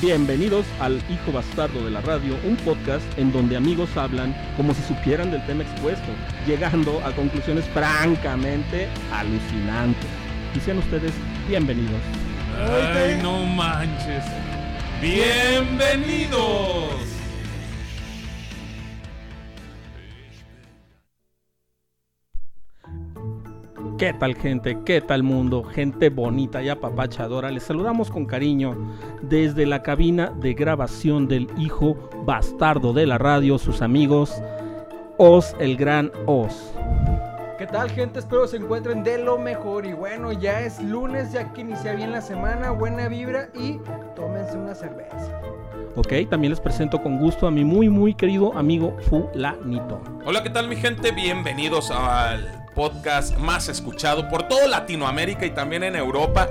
Bienvenidos al Hijo Bastardo de la Radio, un podcast en donde amigos hablan como si supieran del tema expuesto, llegando a conclusiones francamente alucinantes. Y sean ustedes bienvenidos. Ay, no manches. Bienvenidos. ¿Qué tal gente? ¿Qué tal mundo? Gente bonita y apapachadora. Les saludamos con cariño desde la cabina de grabación del hijo bastardo de la radio, sus amigos Oz, el gran Oz. ¿Qué tal gente? Espero se encuentren de lo mejor y bueno, ya es lunes, ya que inicia bien la semana, buena vibra y tómense una cerveza. Ok, también les presento con gusto a mi muy muy querido amigo Fulanito. Hola, ¿qué tal mi gente? Bienvenidos al podcast más escuchado por toda Latinoamérica y también en Europa.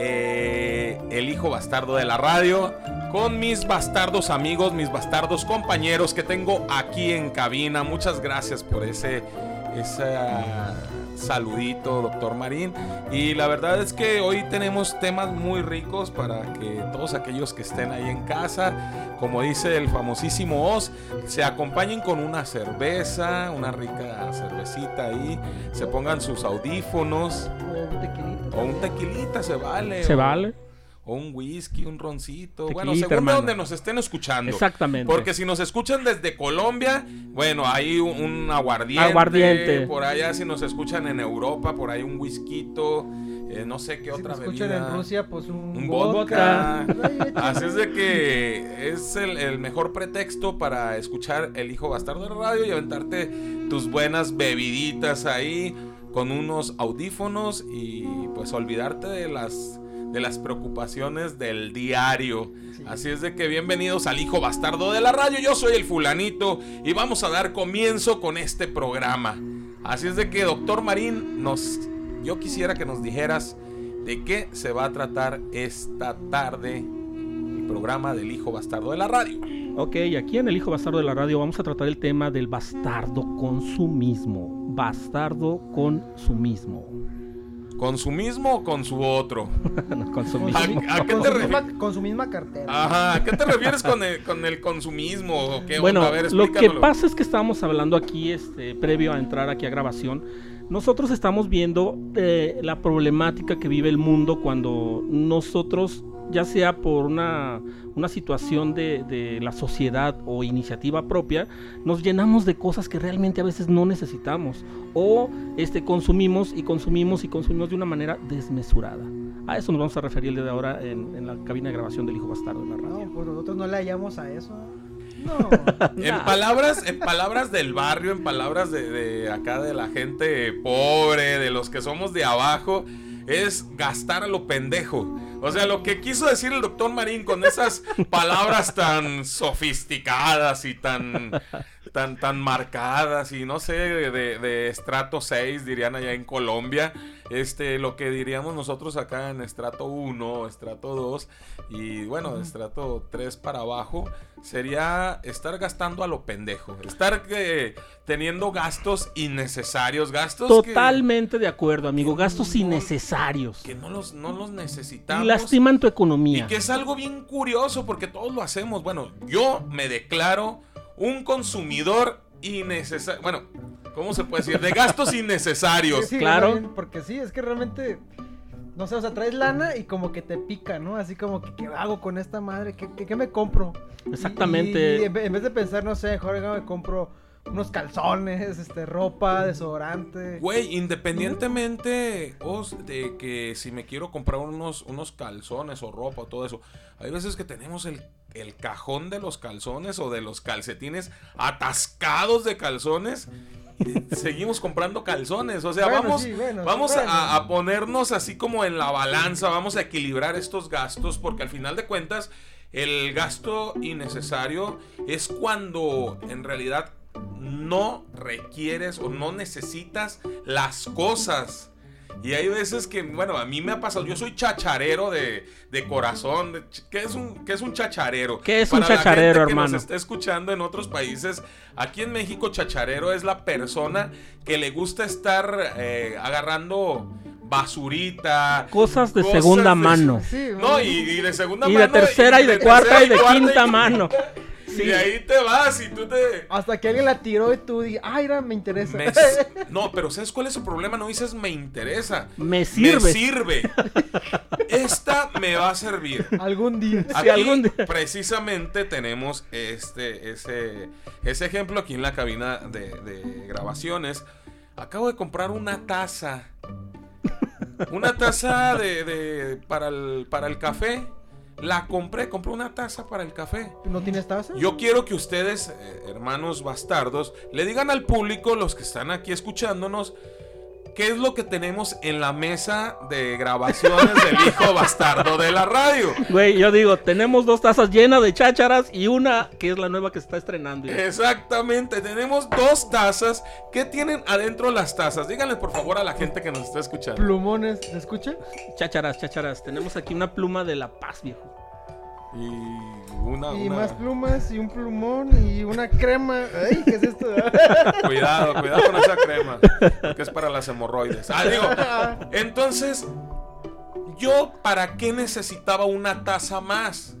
eh, el hijo bastardo de la radio. Con mis bastardos amigos, mis bastardos compañeros que tengo aquí en cabina. Muchas gracias por ese, ese saludito, doctor Marín. Y la verdad es que hoy tenemos temas muy ricos para que todos aquellos que estén ahí en casa, como dice el famosísimo Oz, se acompañen con una cerveza, una rica cervecita ahí, se pongan sus audífonos O un tequilito. o un tequilita, se vale. ¿Se o- vale? O un whisky, un roncito. bueno, según hermano. donde nos estén escuchando. Exactamente. Porque si nos escuchan desde Colombia, bueno, hay un, un aguardiente. Aguardiente. Por allá, si nos escuchan en Europa, por ahí un whisky. no sé qué Si otra te escuchan bebida. en Rusia, pues un, Un vodka. Así es de que es el, el mejor pretexto para escuchar El Hijo Bastardo de la Radio y aventarte tus buenas bebiditas ahí con unos audífonos y pues olvidarte de las de las preocupaciones del diario. Sí. Así es de que bienvenidos al Hijo Bastardo de la Radio. Yo soy el fulanito y vamos a dar comienzo con este programa. Así es de que, doctor Marín, nos, yo quisiera que nos dijeras de qué se va a tratar esta tarde el programa del Hijo Bastardo de la Radio. Ok, aquí en El Hijo Bastardo de la Radio vamos a tratar el tema del bastardo consumismo. Bastardo consumismo. ¿Con su mismo o con su otro? No, Con su. ¿A- a qué con te su refieres? misma, con su misma cartera. Ajá, ¿a qué te refieres con el, con el consumismo? ¿O qué Bueno, onda? A ver, lo que pasa es que estábamos hablando aquí, este, previo a entrar aquí a grabación, nosotros estamos viendo eh, la problemática que vive el mundo cuando nosotros, ya sea por una, una situación de, de la sociedad o iniciativa propia, nos llenamos de cosas que realmente a veces no necesitamos o este, consumimos y consumimos y consumimos de una manera desmesurada. A eso nos vamos a referir el día de ahora en, en la cabina de grabación del Hijo Bastardo de la radio. No, pues nosotros no le hallamos a eso. No. En palabras, en palabras del barrio, en palabras de, de acá de la gente pobre, de los que somos de abajo, es gastar a lo pendejo. O sea, lo que quiso decir el doctor Marín con esas palabras tan sofisticadas y tan, tan, tan marcadas y no sé, de, de estrato 6 dirían allá en Colombia, este, lo que diríamos nosotros acá en estrato 1, estrato 2 y bueno, de estrato 3 para abajo, sería estar gastando a lo pendejo, estar eh, teniendo gastos innecesarios, gastos que- Totalmente de acuerdo, amigo. Gastos no- innecesarios. que, no, los, no los Y necesitamos. lastiman tu Y economía. que es algo bien curioso porque todos lo hacemos. Bueno, yo me declaro un consumidor innecesario. Bueno, ¿cómo se puede decir? De gastos innecesarios. Sí, sí, claro. Porque sí, es que realmente. No sé, o sea, traes lana y como que te pica, ¿no? Así como que, ¿qué hago con esta madre? ¿Qué, qué, qué me compro? Exactamente. Y, en vez de pensar, no sé, mejor me compro unos calzones, este, ropa, desodorante. Güey, independientemente de que si me quiero comprar unos, unos calzones o ropa o todo eso, hay veces que tenemos el, el cajón de los calzones o de los calcetines atascados de calzones. seguimos comprando calzones, o sea, Bueno, vamos, sí, bueno, vamos bueno. a, a ponernos así como en la balanza, vamos a equilibrar estos gastos porque al final de cuentas el gasto innecesario es cuando en realidad no requieres o no necesitas las cosas. Y hay veces que, bueno, a mí me ha pasado, yo soy chacharero de, de corazón. de ¿Qué es, un, ¿Qué es un chacharero? ¿Qué es un Para la chacharero, gente que hermano? Nos está escuchando en otros países. Aquí en México, chacharero es la persona que le gusta estar eh, agarrando basurita. Cosas de Cosas segunda de- mano. Sí, No, y, y de segunda Y mano. de tercera y de cuarta y de quinta y- Y ahí te vas y tú te. Hasta que alguien la tiró y tú dices, ay, mira, me interesa. Me- no, pero ¿sabes cuál es el problema? No dices me interesa. Me sirve. Me sirve. Esta me va a servir. Algún día. Aquí algún día. precisamente tenemos este, ese, ese ejemplo aquí en la cabina de, de grabaciones. Acabo de comprar una taza. Una taza de, de- para, el, para el café. La compré, compré una taza para el café. ¿No tienes taza? Yo quiero que ustedes, eh, hermanos bastardos, le digan al público, los que están aquí escuchándonos, qué es lo que tenemos en la mesa de grabaciones del hijo bastardo de la radio. Güey, yo digo, tenemos dos tazas llenas de chácharas y una que es la nueva que se está estrenando. Exactamente, tenemos dos tazas. ¿Qué tienen adentro las tazas? Díganle por favor a la gente que nos está escuchando. Plumones, ¿se escucha? Chácharas, chácharas. Tenemos aquí una pluma de La Paz, viejo. Y una, Y una- más plumas y un plumón y una crema. Ay, ¿qué es esto? Cuidado, cuidado con esa crema, que es para las hemorroides. Ah, digo, entonces, ¿yo para qué necesitaba una taza más?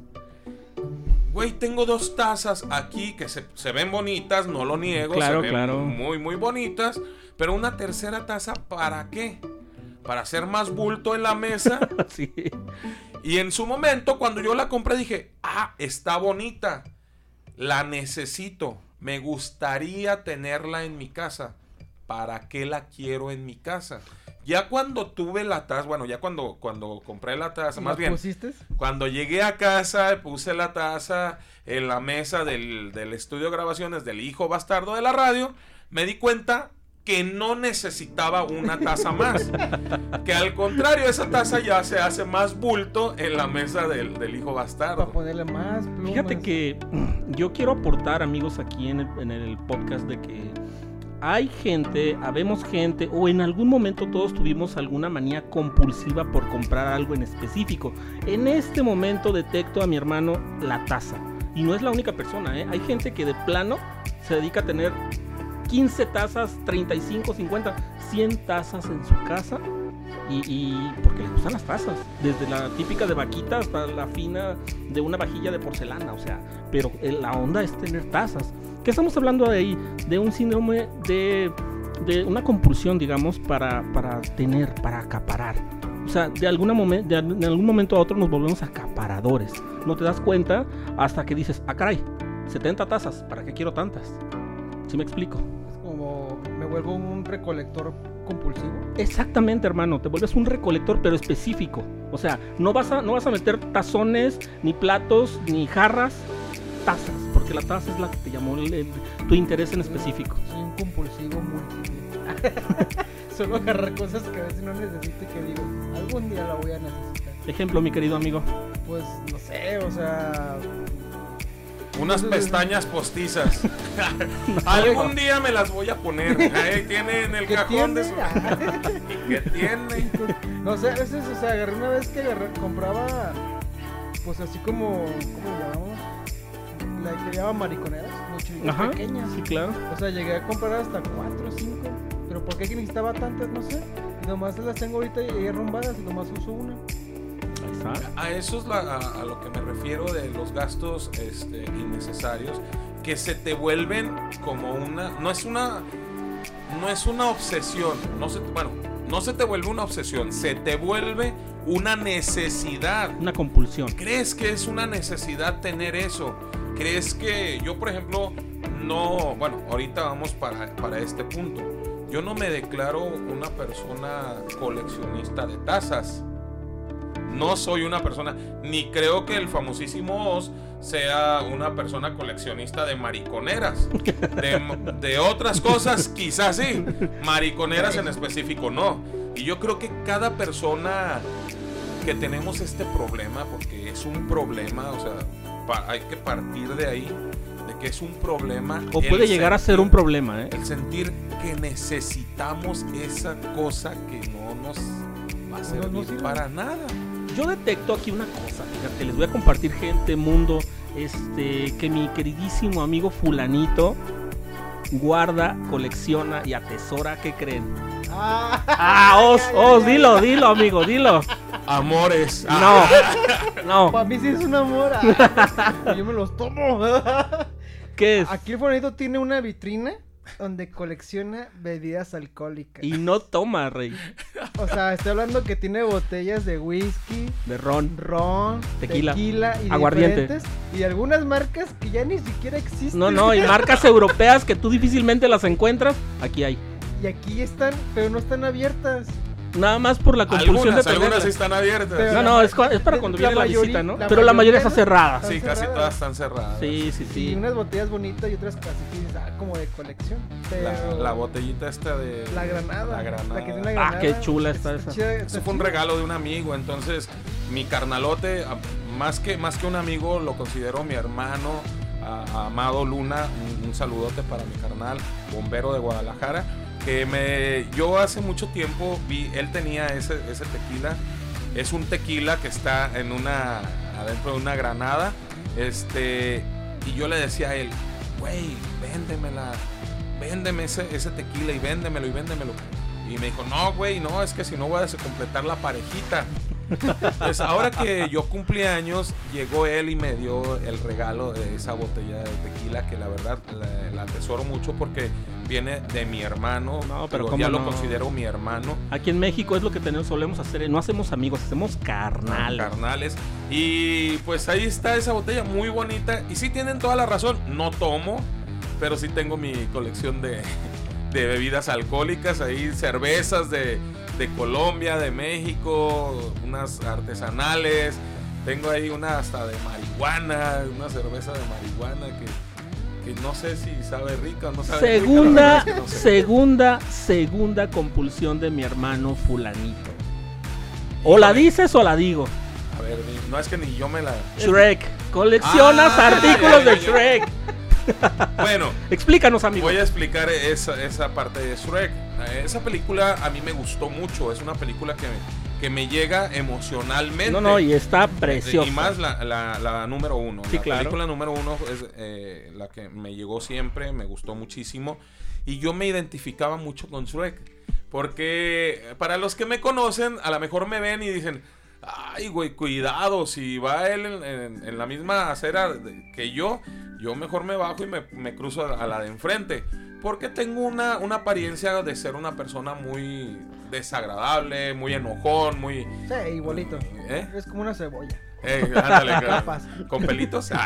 Güey, tengo dos tazas aquí que se, se ven bonitas, no lo niego, Claro, se ven claro. muy, muy bonitas, pero una tercera taza, ¿para qué? Para hacer más bulto en la mesa. Sí. Y en su momento, cuando yo la compré, dije, ah, está bonita. La necesito. Me gustaría tenerla en mi casa. ¿Para qué la quiero en mi casa? Ya cuando tuve la taza, bueno, ya cuando, cuando compré la taza, más ¿La bien, pusiste? cuando llegué a casa, puse la taza en la mesa del, del estudio de grabaciones del hijo bastardo de la radio, me di cuenta que no necesitaba una taza más. que al contrario, esa taza ya se hace más bulto en la mesa del, del hijo Para bastardo. ponerle más plumas. Fíjate que yo quiero aportar, amigos, aquí en el, en el podcast de que hay gente, habemos gente, o en algún momento todos tuvimos alguna manía compulsiva por comprar algo en específico. En este momento detecto a mi hermano la taza. Y no es la única persona, ¿eh? Hay gente que de plano se dedica a tener 15 tazas, 35, 50, 100 tazas en su casa. Y, porque le gustan las tazas, desde la típica de vaquita hasta la fina de una vajilla de porcelana, o sea, pero eh, la onda es tener tazas. ¿Qué estamos hablando de ahí? De un síndrome de, de una compulsión, digamos, para, tener, para acaparar. O sea, de algún momento a otro nos volvemos acaparadores. No te das cuenta hasta que dices, ah, caray, 70 tazas, ¿para qué quiero tantas? ¿Sí me explico? Vuelvo un recolector compulsivo. Exactamente, hermano, te vuelves un recolector pero específico. O sea, no vas a no vas a meter tazones, ni platos, ni jarras, tazas, porque la taza es la que te llamó el- el- tu interés en específico. Soy un compulsivo múltiple. Solo agarrar cosas que a veces no necesito y que digo, algún día la voy a necesitar. Ejemplo, mi querido amigo. Pues no sé, o sea. Unas pestañas postizas. Algún día me las voy a poner. Ahí tiene en el ¿Qué cajón de tiene? su. ¿Y qué tiene? No sé, a veces, o sea, agarré una vez que agarré, compraba, pues así como, ¿cómo le llamamos? La que llama mariconeras, Ajá. pequeñas. Sí, claro. O sea, llegué a comprar hasta 4 o 5. Pero ¿por qué que necesitaba tantas? No sé. Y nomás las tengo ahorita y ahí arrumbadas y nomás uso una. A eso es la- a, a lo que me refiero de los gastos este, innecesarios que se te vuelven como una no es una no es una obsesión, no se bueno, no se te vuelve una obsesión, se te vuelve una necesidad. Una compulsión. ¿Crees que es una necesidad tener eso? ¿Crees que yo, por ejemplo, no, bueno, ahorita vamos para, para este punto. Yo no me declaro una persona coleccionista de tazas. No soy una persona, ni creo que el famosísimo Oz sea una persona coleccionista de mariconeras. De, de otras cosas, quizás sí. Mariconeras en específico, no. Y yo creo que cada persona que tenemos este problema, porque es un problema, o sea, pa- hay que partir de ahí, de que es un problema. O puede llegar a ser un problema, ¿eh? El sentir que necesitamos esa cosa que no nos va a No, no servir para nada. Yo detecto aquí una cosa, fíjate, les voy a compartir gente, mundo, este, que mi queridísimo amigo fulanito guarda, colecciona y atesora, ¿qué creen? Ah, Ah, os, ay, os, ay, dilo, ay. dilo, amigo, dilo. Amores. Ah, No, no, Para mí sí es un amor. ah, Yo me los tomo. ¿qué es? Aquí el Fulanito tiene una vitrina donde colecciona bebidas alcohólicas. Y no toma, rey, O sea, estoy hablando que tiene botellas de whisky, de ron. ron, Tequila, tequila, y aguardiente. y algunas marcas que ya ni siquiera existen. No, no, y marcas europeas que tú difícilmente las encuentras, aquí hay. Y aquí están, pero no están abiertas. Nada más por la compulsión algunas, de algunas tenerlas. sí están abiertas. No, no, es, es para La cuando viene la visita, ¿no? la Pero la mayoría está cerrada. Sí, casi cerradas. todas están cerradas. Sí, sí, Y sí. unas botellas bonitas y otras casi ah, como de colección. Pero La, la botellita esta de... La granada. La granada. que tiene la Ah, granada. qué chula está esa. chida, Eso está fue un regalo de un amigo, entonces mi carnalote, a- más que, más que un amigo, lo considero mi hermano, a- a Amado Luna, un, un saludote para mi carnal, bombero de Guadalajara, que me, yo hace mucho tiempo vi, él tenía ese, ese tequila, es un tequila que está en una, adentro de una granada, este, y yo le decía a él, güey, véndemela, véndeme ese, ese tequila y véndemelo y véndemelo. Y me dijo, no, güey, no, es que si no voy a completar la parejita. Pues ahora que yo cumplí años, llegó él y me dio el regalo de esa botella de tequila que la verdad la, la atesoro mucho porque viene de mi hermano. No, pero ¿cómo ya lo considero mi hermano. Aquí en México es lo que tenemos, solemos hacer. No hacemos amigos, hacemos carnal. carnales. Y pues ahí está esa botella muy bonita. Y sí tienen toda la razón. No tomo, pero sí tengo mi colección de, de bebidas alcohólicas. Ahí cervezas de, de Colombia, de México, unas artesanales. Tengo ahí una hasta de marihuana, una cerveza de marihuana que, que no sé si sabe rica o no sabe Segunda, verdad es que no sé. segunda, segunda compulsión de mi hermano fulanito. O la dices o la digo. A ver, no es que ni yo me la... Shrek. Coleccionas Ah, artículos ya, de ya. Shrek. Bueno, Explícanos, amigo. Voy a explicar esa, esa parte de Shrek. Eh, Esa película a mí me gustó mucho. Es una película que me, que me llega emocionalmente. No, no, y está Eh, preciosa. Y más la, la- la número uno. Sí, la claro. película número uno es eh, la que me llegó siempre, me gustó muchísimo. Y yo me identificaba mucho con Shrek. Porque eh, para los que me conocen, a lo mejor me ven y dicen, ay, güey, cuidado, si va él en, en- en la misma acera que yo, yo mejor me bajo y me, me cruzo a, a la de enfrente. Porque tengo una, una apariencia de ser una persona muy desagradable, muy enojón, muy... Sí, igualito. ¿Eh? Es como una cebolla. Eh, ándale, con- con pelitos.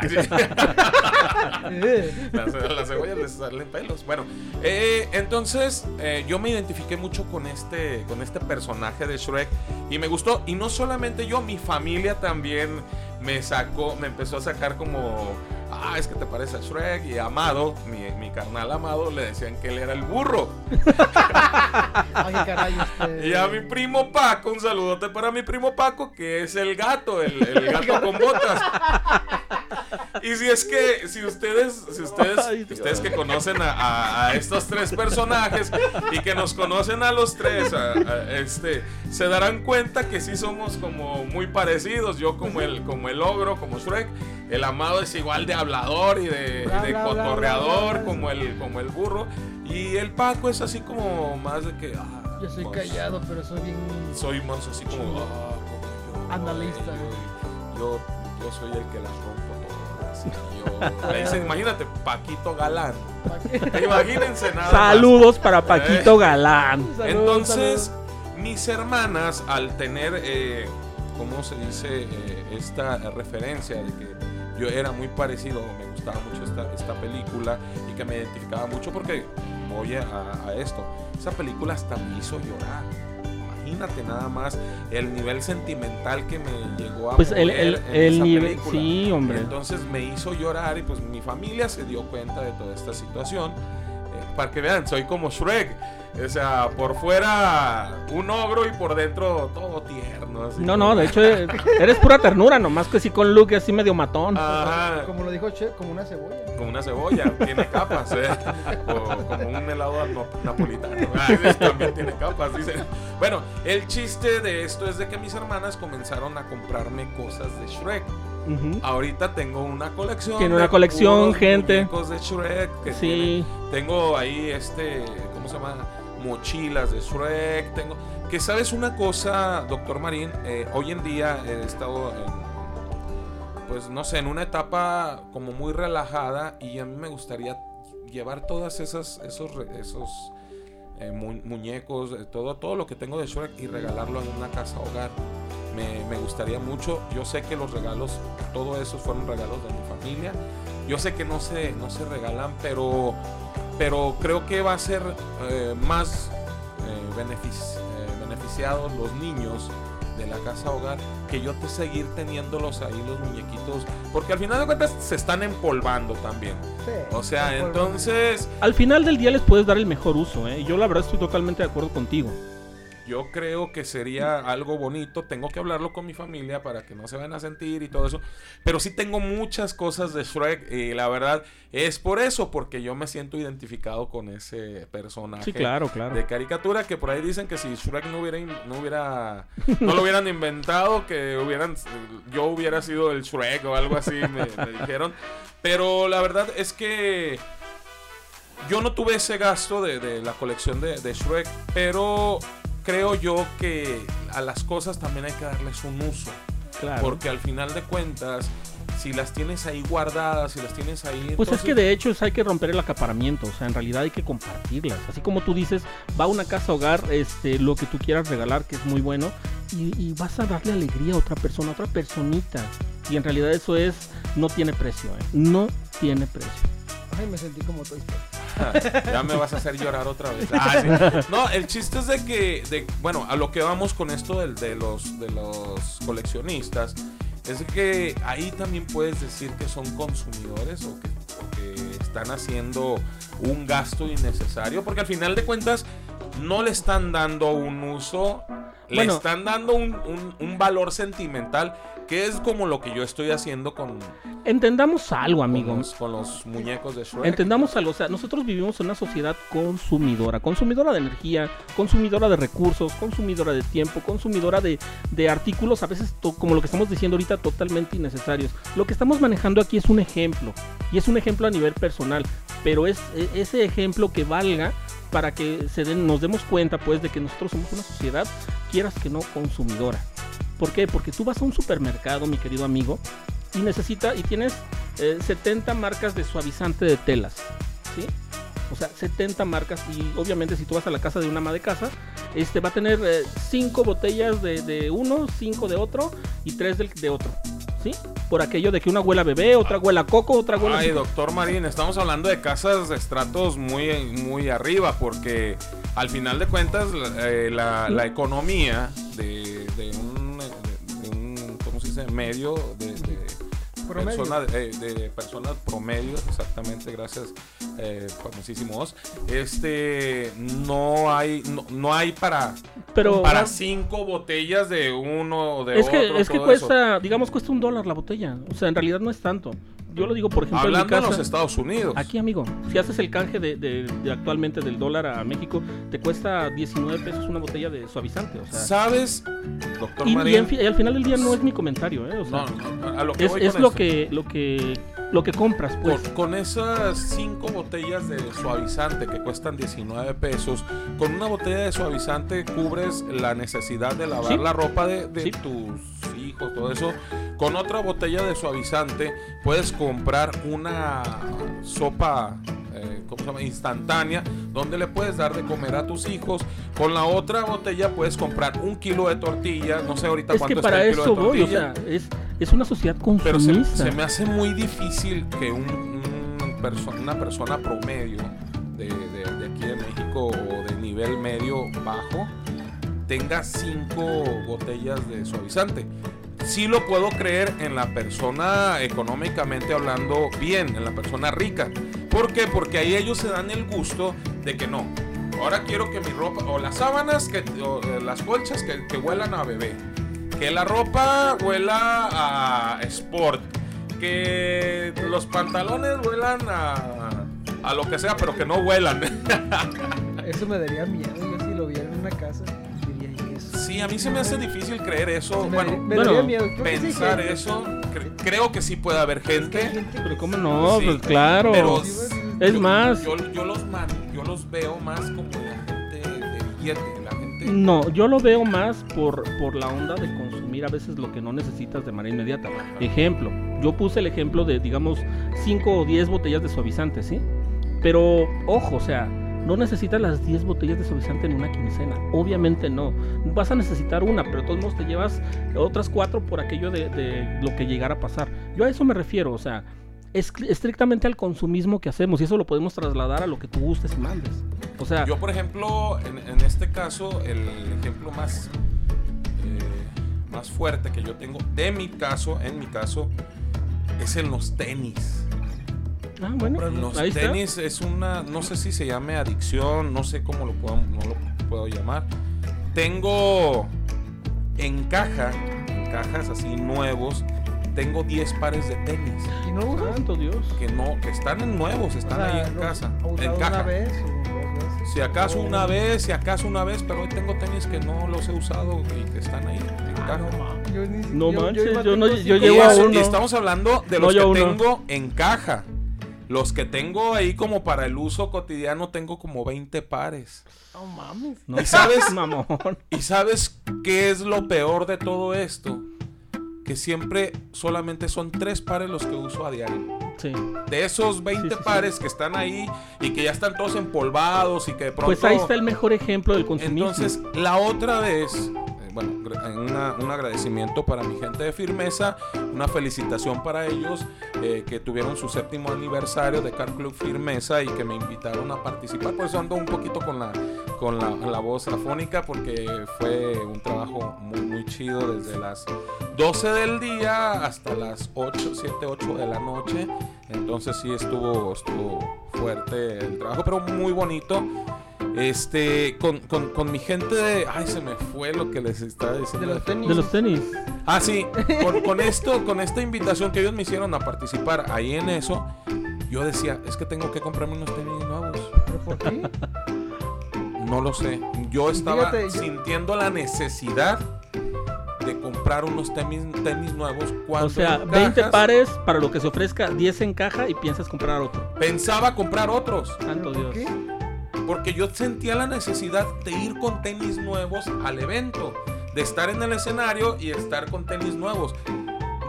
Ah, sí. Las, las cebollas les salen pelos. Bueno, eh, entonces eh, yo me identifiqué mucho con este, con este personaje de Shrek y me gustó. Y no solamente yo, mi familia también me sacó, me empezó a sacar como, ah, es que te parece a Shrek. Y Amado, mi, mi carnal Amado, le decían que él era el burro. Ay, caray, este. Y a mi primo Paco, un saludote para mi primo Paco, que es el gato, el, el gato con botas. Y si es que, si ustedes, si ustedes, Ay, ustedes que conocen a, a- a estos tres personajes y que nos conocen a los tres, a- este, se darán cuenta que sí somos como muy parecidos. Yo como el, como el ogro, como Shrek, el amado es igual de hablador y de, Bla, de bla, bla, cotorreador, bla, como el, como el burro. Y el Paco es así como más de que. ah, Yo soy pues, callado, pero soy bien. soy más así como. ah, como yo, Analista, yo, yo, yo soy el que las rompo dicen, imagínate, Paquito Galán. Imagínense nada. más. Saludos para Paquito Galán. Saludos, Entonces, saludos. mis hermanas, al tener, eh, ¿cómo se dice? Eh, esta referencia de que yo era muy parecido, me gustaba mucho esta, esta película y que me identificaba mucho porque voy a, a esto. Esa película hasta me hizo llorar. Imagínate nada más el nivel sentimental que me llegó a Pues el, mover el, en el esa nivel. película. Sí, hombre. Entonces me hizo llorar y pues mi familia se dio cuenta de toda esta situación. Eh, para que vean, soy como Shrek. O sea, por fuera un ogro y por dentro todo tierno. así No, como- no, de hecho eh, eres pura ternura, nomás que sí con look así medio matón. Ajá, Como lo dijo Che, como una cebolla. como una cebolla, tiene capas, ¿eh? O como un helado no- napolitano. Ah, también tiene capas, dice. Bueno, el chiste de esto es de que mis hermanas comenzaron a comprarme cosas de Shrek. Ahorita tengo una colección. Tiene de una colección, gente. de Shrek. Que Sí. tiene- tengo ahí este, ¿cómo se llama? Mochilas de Shrek. Tengo. Que sabes una cosa, doctor Marín. Eh, hoy en día he estado en, pues no sé, en una etapa como muy relajada y a mí me gustaría llevar todas esas, esos, esos eh, mu- muñecos, eh, todo, todo lo que tengo de Shrek y regalarlo en una casa hogar. Me, me gustaría mucho. Yo sé que los regalos, todo eso fueron regalos de mi familia. Yo sé que no se, no se regalan, pero, pero creo que va a ser eh, más eh, benefic- eh, beneficiados los niños de la casa hogar que yo te seguir teniéndolos ahí los muñequitos porque al final de cuentas se están empolvando también Sí. o sea entonces Al final del día les puedes dar el mejor uso, ¿eh? Yo la verdad estoy totalmente de acuerdo contigo. Yo creo que sería algo bonito. Tengo que hablarlo con mi familia para que no se vayan a sentir y todo eso. Pero sí tengo muchas cosas de Shrek y la verdad es por eso, porque yo me siento identificado con ese personaje. Sí, claro, claro. De caricatura que por ahí dicen que si Shrek no hubiera no hubiera no lo hubieran inventado que hubieran yo hubiera sido el Shrek o algo así me, me dijeron pero la verdad es que yo no tuve ese gasto de, de la colección de, de Shrek pero creo yo que a las cosas también hay que darles un uso claro. porque al final de cuentas si las tienes ahí guardadas si las tienes ahí Pues es que de hecho es- hay que romper el acaparamiento, o sea, en realidad hay que compartirlas. Así como tú dices, va a una casa hogar, este, lo que tú quieras regalar, que es muy bueno, y, y vas a darle alegría a otra persona, a otra personita. Y en realidad eso es, no tiene precio, ¿eh? No tiene precio. Ay, me sentí como Toy Story. ya me vas a hacer llorar otra vez. Ah, sí. No, el chiste es de que, de, bueno, a lo que vamos con esto del- de, los, de los coleccionistas, es de que ahí también puedes decir que son consumidores o que, o que están haciendo un gasto innecesario, porque al final de cuentas no le están dando un uso, le están dando un, un- un valor sentimental, que es como lo que yo estoy haciendo con, Entendamos algo, con amigo. los, con los muñecos de Shrek. Entendamos algo, o sea, nosotros vivimos en una sociedad consumidora, consumidora de energía, consumidora de recursos, consumidora de tiempo, consumidora de, de artículos, a veces to- como lo que estamos diciendo ahorita, totalmente innecesarios. Lo que estamos manejando aquí es un ejemplo, y es un ejemplo a nivel personal, pero es e- ese ejemplo que valga para que se den- nos demos cuenta, pues, de que nosotros somos una sociedad, quieras que no, consumidora. ¿Por qué? Porque tú vas a un supermercado, mi querido amigo, y necesita y tienes eh, 70 marcas de suavizante de telas, ¿sí? O sea, 70 marcas y obviamente si tú vas a la casa de una ama de casa, este va a tener 5 botellas de, de uno, 5 de otro y 3 de, de otro, ¿sí? Por aquello de que una huela bebé, otra huela coco, otra huela... Ay, doctor Marín, estamos hablando de casas de estratos muy, muy arriba, porque al final de cuentas la, eh, la- la economía de, de un, de un, ¿cómo se dice? Medio de, de Promedio. eh, de personas promedio, exactamente, gracias, eh, famosísimos. Este, no hay, no, no hay para, Pero para cinco botellas de uno o de es que, otro. es que todo eso. cuesta, digamos, cuesta un dólar la botella. O sea, en realidad no es tanto. Yo lo digo, por ejemplo, en mi Hablando en casa... los Estados Unidos. Aquí, amigo, si haces el canje de, de- de actualmente del dólar a México, te cuesta 19 pesos una botella de suavizante. O sea, ¿Sabes, doctor y, fi- y al final del día no es mi comentario, ¿eh? O sea, No, no, a lo que es, es lo que, lo que lo que compras, pues. Con, con esas cinco botellas de suavizante que cuestan 19 pesos, con una botella de suavizante cubres la necesidad de lavar Sí. la ropa de, de Sí. tus hijos, todo eso. Con otra botella de suavizante puedes comprar una sopa, ¿cómo se llama? Instantánea, donde le puedes dar de comer a tus hijos. Con la otra botella puedes comprar un kilo de tortilla, no sé ahorita Es cuánto que está para el kilo eso de voy, o tortilla. sea, es, es una sociedad Pero se, consumista. se me hace muy difícil que un, un perso- una persona promedio de, de- de aquí de México o de nivel medio bajo tenga cinco botellas de suavizante. Sí lo puedo creer en la persona económicamente hablando bien, en la persona rica. ¿Por qué? Porque ahí ellos se dan el gusto de que no. Ahora quiero que mi ropa, o las sábanas, que, o, eh, las colchas que, que huelan a bebé. Que la ropa huela a sport. Que los pantalones huelan a, a lo que sea, pero que no huelan. Eso me daría miedo. Yo si lo viera en una casa. Sí, a mí se me hace difícil creer eso. Me, Bueno, me bueno, daría miedo. Creo que sí, pensar eso. cre- creo que sí puede haber es que hay gente. Pero cómo no, Sí, pues claro. pero- es yo- más, Yo, yo los man- yo los veo más como la gente de billete, la gente. no, yo lo veo más por, por la onda de consumir a veces lo que no necesitas de manera inmediata. Ejemplo, yo puse el ejemplo de, digamos, 5 o 10 botellas de suavizante, ¿sí? Pero, ojo, o sea, no necesitas las 10 botellas de suavizante en una quincena. Obviamente no. Vas a necesitar una, pero de todos modos te llevas otras cuatro por aquello de, lo que llegara a pasar. Yo a eso me refiero, o sea, es estrictamente al consumismo que hacemos y eso lo podemos trasladar a lo que tú gustes y mandes. O sea, Yo, por ejemplo, en, en este caso, el ejemplo más, eh, más fuerte que yo tengo de mi caso, en mi caso, es en los tenis. Ah, bueno, Los ahí está. tenis es una, no sé si se llame adicción, no sé cómo lo puedo, no lo puedo llamar. Tengo en caja, en cajas así nuevos, tengo 10 pares de tenis ¿Y no usas? Santo Dios. que no, que están en nuevos, O están sea, ahí en ¿lo casa, en caja. una vez o dos veces? Si acaso O- una vez, si acaso una vez, pero hoy tengo tenis que no los he usado y que están ahí en Ah, caja. no, yo No yo- manches, iba- yo no- yo llevo a uno. y estamos hablando de No, los yo que uno. tengo en caja. Los que tengo ahí como para el uso cotidiano tengo como 20 pares. No mames. No ¿Y sabes? mamón. ¿Y sabes qué es lo peor de todo esto? Que siempre solamente son tres pares los que uso a diario. Sí. De esos 20 Sí, sí, sí. pares que están ahí y que ya están todos empolvados y que de pronto... Pues ahí está el mejor ejemplo del consumismo. Entonces, la otra vez, bueno, una- un agradecimiento para mi gente de Firmeza, una felicitación para ellos eh, que tuvieron su séptimo aniversario de Car Club Firmeza y que me invitaron a participar. Por eso ando un poquito con la, con la, la voz afónica porque fue un trabajo muy, muy chido desde las 12 del día hasta las 8, 7, 8 de la noche. Entonces sí estuvo, estuvo fuerte el trabajo, pero muy bonito. Este, con, con, con mi gente de. Ay, se me fue lo que les estaba diciendo. De los tenis. De los tenis. Ah, sí, con, con esto, con esta invitación que ellos me hicieron a participar ahí en eso, yo decía, es que tengo que comprarme unos tenis nuevos. ¿Pero por qué? No lo sé. Yo estaba Fíjate, yo- sintiendo la necesidad de comprar unos tenis, tenis nuevos cuando O sea, en 20 cajas pares para lo que se ofrezca, 10 en caja y piensas comprar otro. Pensaba comprar otros. Santo ¿Pero por Dios. qué? Porque yo sentía la necesidad de ir con tenis nuevos al evento, de estar en el escenario y estar con tenis nuevos.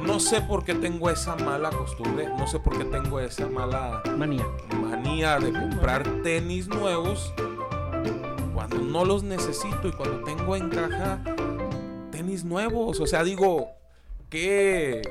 No sé por qué tengo esa mala costumbre, no sé por qué tengo esa mala Manía. manía de comprar tenis nuevos cuando no los necesito y cuando tengo en caja tenis nuevos. O sea, digo, ¿qué?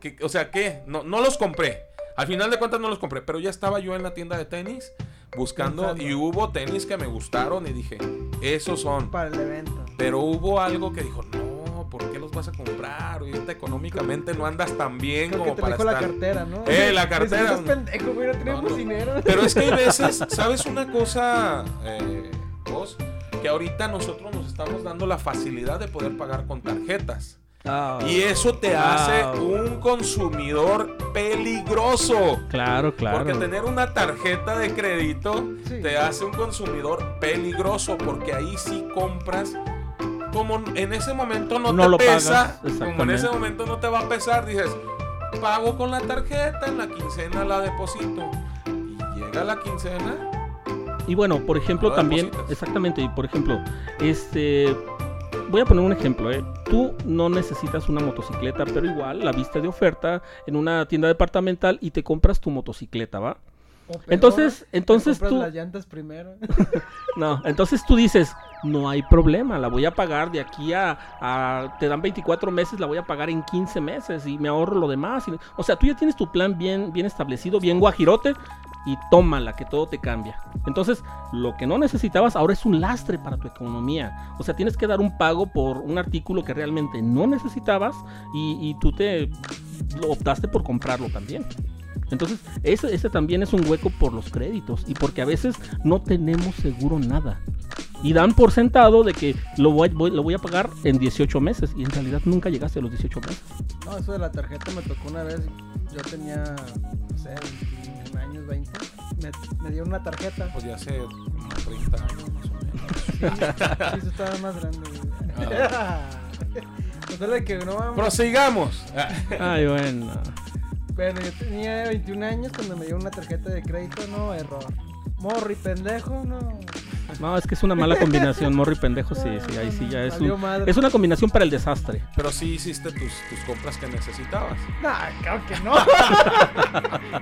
¿Qué- o sea, ¿qué? No, no los compré. Al final de cuentas no los compré, pero ya estaba yo en la tienda de tenis buscando y hubo tenis que me gustaron y dije, esos son. Para el evento. Pero hubo algo que dijo, no, ¿por qué los vas a comprar? Ahorita económicamente no andas tan bien Creo que como te para dijo la estar... cartera, ¿no? Eh, la cartera. "Estás pendejo, no tenemos No, no. dinero. Pero es que hay veces, ¿sabes una cosa, eh, vos? Que ahorita nosotros nos estamos dando la facilidad de poder pagar con tarjetas. Ah, Y eso te hace Ah. un consumidor peligroso. Claro, claro. Porque tener una tarjeta de crédito Sí. te hace un consumidor peligroso. Porque ahí sí compras. Como en ese momento no, No te lo pesa, pagas, como en ese momento no te va a pesar, dices, pago con la tarjeta, en la quincena la deposito. Y llega la quincena, Y bueno, por ejemplo, No también, depositas. exactamente, y por ejemplo, este, voy a poner un ejemplo, ¿eh? Tú no necesitas una motocicleta, pero igual la viste de oferta en una tienda departamental y te compras tu motocicleta, ¿va? O peor, Entonces, entonces tú, las llantas primero. no, entonces tú dices, no hay problema, la voy a pagar de aquí a, a- te dan 24 meses, la voy a pagar en 15 meses y me ahorro lo demás. y- o sea, tú ya tienes tu plan bien, bien establecido, bien guajirote y tómala, que todo te cambia. Entonces, lo que no necesitabas ahora es un lastre para tu economía. O sea, tienes que dar un pago por un artículo que realmente no necesitabas y, tú te optaste por comprarlo también. Entonces, ese, ese también es un hueco por los créditos y porque a veces no tenemos seguro nada. Y dan por sentado de que lo voy, lo voy a pagar en 18 meses y en realidad nunca llegaste a los 18 meses. No, eso de la tarjeta me tocó una vez. Yo tenía, no sé, 21 años, 20. Me, me dieron una tarjeta. Pues ya hace como 30 años más o menos. Sí, eso estaba más grande. güey. Total de que no mames. Prosigamos. Ay, bueno. Bueno, yo tenía 21 años cuando me dieron una tarjeta de crédito, no, error. Morri, pendejo, no. No, es que es una mala combinación, morro y pendejo, sí, sí, ahí sí ya es un- es una combinación para el desastre. Pero sí hiciste tus, tus compras que necesitabas. Nah, claro que no.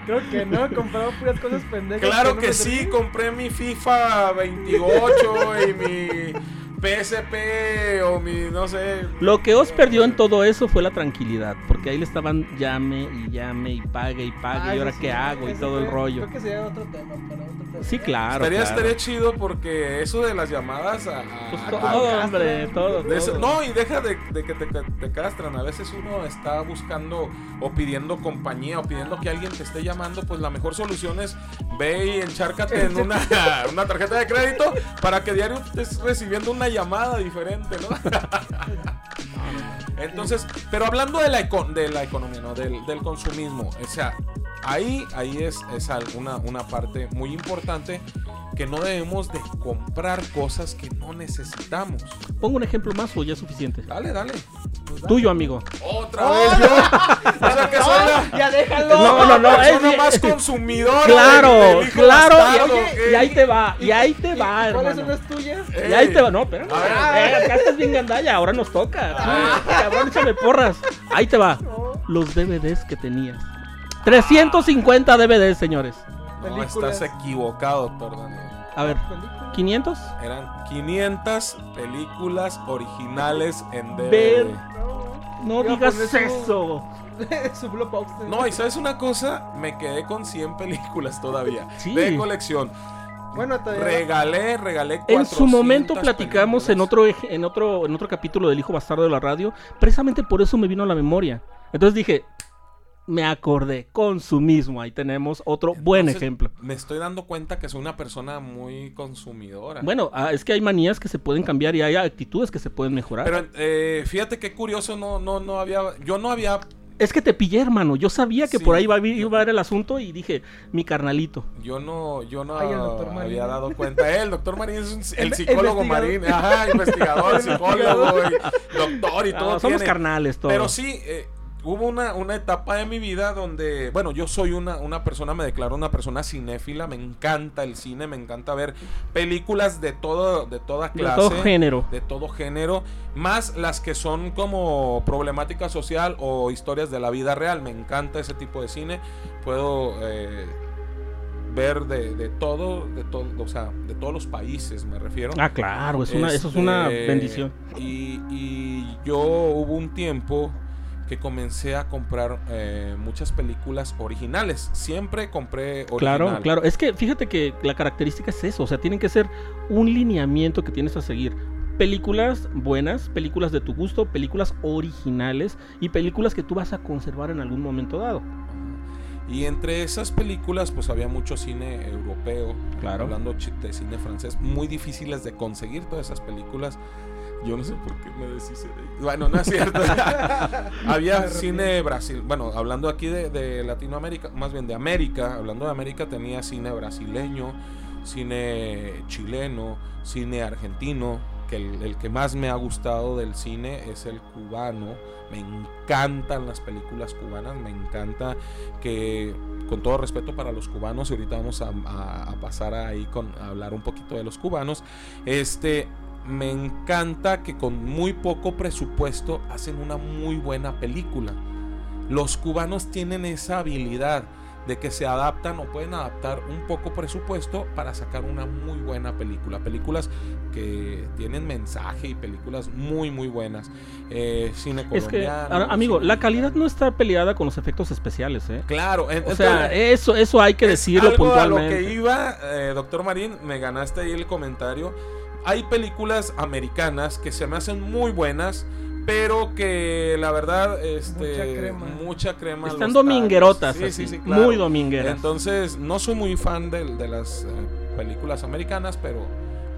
creo que no, compraba puras cosas pendejas. Claro no que sí, compré mi FIFA 28 y mi PSP o mi, no sé. Lo que os perdió en todo eso fue la tranquilidad, porque ahí le estaban llame y llame y pague y pague Ah, y ahora eso qué sí, hago y todo el rollo. Creo que sería otro tema para otro tema. Sí, claro. estaría, claro. estaría chido porque eso de las llamadas a... Pues a- todo, hombre, todo. eso- no, y deja de, de que te, te castran. A veces uno está buscando o pidiendo compañía o pidiendo que alguien te esté llamando. Pues la mejor solución es ve y enchárcate en una, una tarjeta de crédito para que diario estés recibiendo una llamada diferente, ¿no? Entonces, pero hablando de la, de la economía, ¿no? Del, del consumismo, o sea, ahí, ahí es, es una, una parte muy importante que no debemos de comprar cosas que no necesitamos. Pongo un ejemplo más o ya es suficiente. Dale, dale. Tuyo, amigo. Otra vez yo. O sea que soy la, Ya déjalo. No, no, no, es- más consumidora. Claro, claro. bastardo, y, ahí te va, y ahí te va, ¿Cuáles son las tuyas? Ey. Y ahí te va, no, pero. Ah. eh, acá estás bien gandalla, ahora nos toca. Tú, Cabrón, échame porras. Ahí te va. Los DVDs que tenías. 350 DVDs, señores. No, Películas. estás equivocado, doctor Daniel. A ver, Películas. 500. Eran 500 películas originales en DVD. Ver. No, digas eso. su. No, y sabes una cosa, me quedé con 100 películas todavía Sí. de colección. Bueno, todavía. Regalé, regalé En su 400 momento platicamos en otro, eje- en otro en otro capítulo del Hijo Bastardo de la Radio. Precisamente por eso me vino a la memoria. Entonces dije, me acordé, consumismo. Ahí tenemos otro buen ejemplo. Me estoy dando cuenta que soy una persona muy consumidora. Bueno, ah, es que hay manías que se pueden cambiar y hay actitudes que se pueden mejorar. Pero eh, fíjate qué curioso, no, no, no había, yo no había, es que te pillé, hermano. Yo sabía que Sí. por ahí iba a, ir- iba a ir el asunto y dije, mi carnalito. yo no, yo no Ay, había dado cuenta. Eh, el doctor Marín es un- el El- psicólogo. Marín, ajá, investigador, psicólogo, y doctor y Ah, todo. somos tiene. carnales todos. Pero sí, eh, hubo una, una etapa de mi vida donde, bueno, yo soy una, una persona, me declaro una persona cinéfila, me encanta el cine, me encanta ver películas de todo, de toda de clase. todo género. de todo género, más las que son como problemática social o historias de la vida real. Me encanta ese tipo de cine. Puedo eh, ver de, de todo, de todo, o sea, de todos los países, me refiero. Ah, claro, es una, eso es una Este, bendición. Y, y yo hubo un tiempo que comencé a comprar eh, muchas películas originales. Siempre compré original. Claro, claro. Es que fíjate que la característica es eso. O sea, tienen que ser un lineamiento que tienes a seguir. Películas buenas, películas de tu gusto, películas originales y películas que tú vas a conservar en algún momento dado. Y entre esas películas, pues había mucho cine europeo. Claro. Hablando de cine francés, muy difíciles de conseguir todas esas películas. Yo no sé por qué me deshice de ellas. Bueno, no es cierto. había cine Brasil. Bueno, hablando aquí de, de Latinoamérica, más bien de América. Hablando de América, tenía cine brasileño, cine chileno, cine argentino. Que el, el que más me ha gustado del cine es el cubano. Me encantan las películas cubanas, me encanta que, con todo respeto para los cubanos, y ahorita vamos a, a- a pasar ahí con a hablar un poquito de los cubanos, este, me encanta que con muy poco presupuesto hacen una muy buena película. Los cubanos tienen esa habilidad de que se adaptan o pueden adaptar un poco presupuesto para sacar una muy buena película. Películas que tienen mensaje y películas muy muy buenas. Eh, cine Es que, colombiano, amigo, la calidad no está peleada con los efectos especiales, ¿eh? Claro, en- O sea, entonces, eso, eso hay que decirlo algo a lo que iba, eh, doctor Marín, me ganaste ahí el comentario. Hay películas americanas que se me hacen muy buenas, pero que la verdad, este, Mucha crema. mucha crema. Están dominguerotas, así, muy domingueras. Entonces, no soy muy fan de, de las eh, películas americanas, pero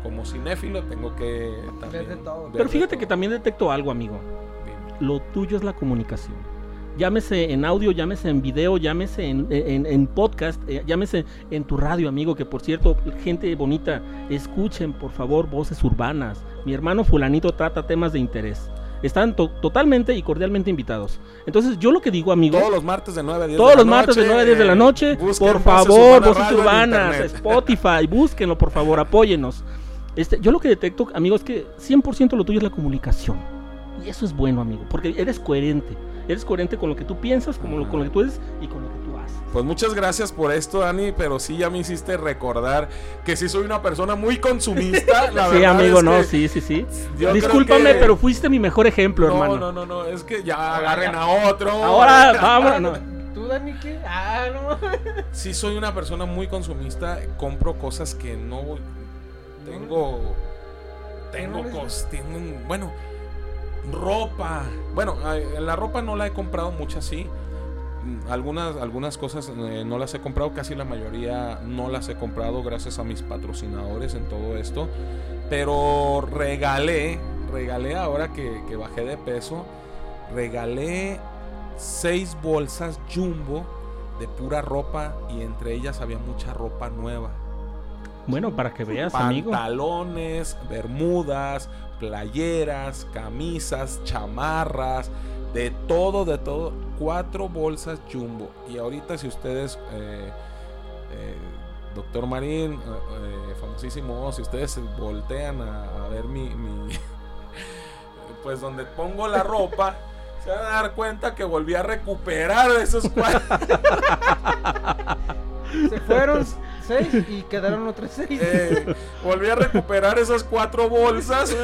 como cinéfilo tengo que también de todo. ver Pero fíjate que también detecto algo, amigo. Lo tuyo es la comunicación. Llámese en audio, llámese en video, llámese en, en- en podcast, eh, llámese en tu radio, amigo, que por cierto, gente bonita, escuchen por favor voces urbanas. Mi hermano fulanito trata temas de interés. Están to- totalmente y cordialmente invitados. Entonces, yo lo que digo, amigo, Todos los martes de 9 a 10 todos de la los martes de noche, 9 a 10 de la noche, por favor, voces urbanas. Spotify, búsquenlo, por favor, apóyenos. Este, yo lo que detecto, amigo, es que 100% lo tuyo es la comunicación. Y eso es bueno, amigo, porque eres coherente. Eres coherente con lo que tú piensas, con lo, con lo que tú eres y con lo que tú haces. Pues muchas gracias por esto, Dani, pero sí ya me hiciste recordar que sí soy una persona muy consumista. La sí, verdad amigo, es no, que sí, sí, sí. Discúlpame, que- pero fuiste mi mejor ejemplo, No, hermano. no, no, no, es que ya agarren a otro. Ahora, vamos, no. ¿Tú, Dani, qué? Ah, no. Sí soy una persona muy consumista, compro cosas que no tengo tengo No cos, tengo un- bueno, ropa. Bueno, la ropa no la he comprado mucha sí. Mm, Algunas, algunas cosas eh, no las he comprado, casi la mayoría no las he comprado gracias a mis patrocinadores en todo esto. Pero regalé, regalé ahora que, que bajé de peso, regalé seis bolsas jumbo de pura ropa y entre ellas había mucha ropa nueva. Bueno, para que veas, amigo. Pantalones, bermudas, playeras, camisas, chamarras, de todo, de todo. Cuatro bolsas jumbo. Y ahorita si ustedes, eh, eh, doctor Marín, eh, famosísimo, si ustedes voltean a, a ver mi, mi- pues donde pongo la ropa, se van a dar cuenta que volví a recuperar esos cuatro. Se fueron seis y quedaron otros seis. eh, volví a recuperar esas cuatro bolsas.